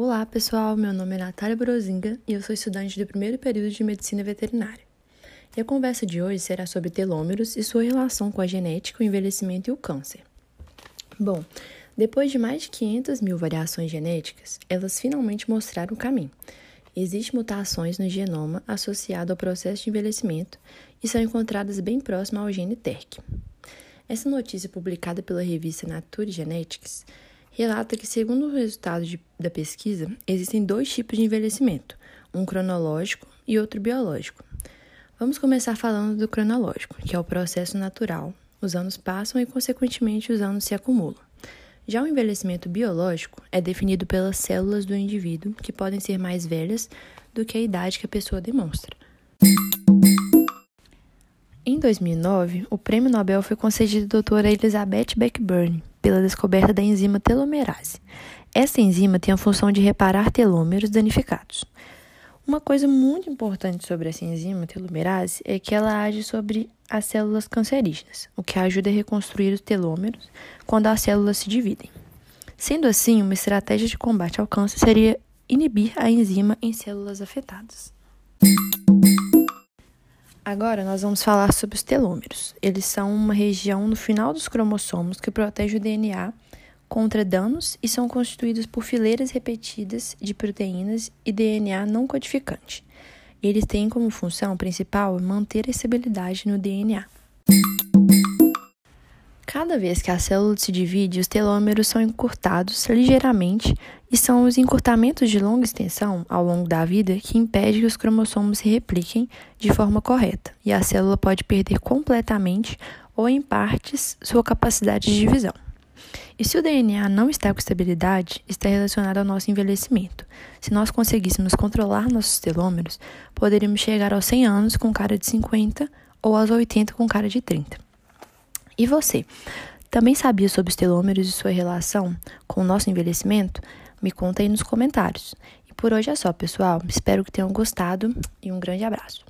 Olá, pessoal. Meu nome é Natália Brozinga e eu sou estudante do primeiro período de Medicina Veterinária. E a conversa de hoje será sobre telômeros e sua relação com a genética, o envelhecimento e o câncer. Bom, depois de mais de 500 mil variações genéticas, elas finalmente mostraram o caminho. Existem mutações no genoma associado ao processo de envelhecimento e são encontradas bem próximas ao gene TERC. Essa notícia publicada pela revista Nature Genetics relata que, segundo o resultado de, da pesquisa, existem dois tipos de envelhecimento, um cronológico e outro biológico. Vamos começar falando do cronológico, que é o processo natural. Os anos passam e, consequentemente, os anos se acumulam. Já o envelhecimento biológico é definido pelas células do indivíduo, que podem ser mais velhas do que a idade que a pessoa demonstra. Em 2009, o prêmio Nobel foi concedido à doutora Elizabeth Blackburn pela descoberta da enzima telomerase. Essa enzima tem a função de reparar telômeros danificados. Uma coisa muito importante sobre essa enzima telomerase é que ela age sobre as células cancerígenas, o que ajuda a reconstruir os telômeros quando as células se dividem. Sendo assim, uma estratégia de combate ao câncer seria inibir a enzima em células afetadas. Agora nós vamos falar sobre os telômeros. Eles são uma região no final dos cromossomos que protege o DNA contra danos e são constituídos por fileiras repetidas de proteínas e DNA não codificante. Eles têm como função principal manter a estabilidade no DNA. Cada vez que a célula se divide, os telômeros são encurtados ligeiramente e são os encurtamentos de longa extensão ao longo da vida que impedem que os cromossomos se repliquem de forma correta e a célula pode perder completamente ou em partes sua capacidade de divisão. E se o DNA não está com estabilidade, está relacionado ao nosso envelhecimento. Se nós conseguíssemos controlar nossos telômeros, poderíamos chegar aos 100 anos com cara de 50 ou aos 80 com cara de 30. E você? Também sabia sobre os telômeros e sua relação com o nosso envelhecimento? Me conta aí nos comentários. E por hoje é só, pessoal. Espero que tenham gostado e um grande abraço.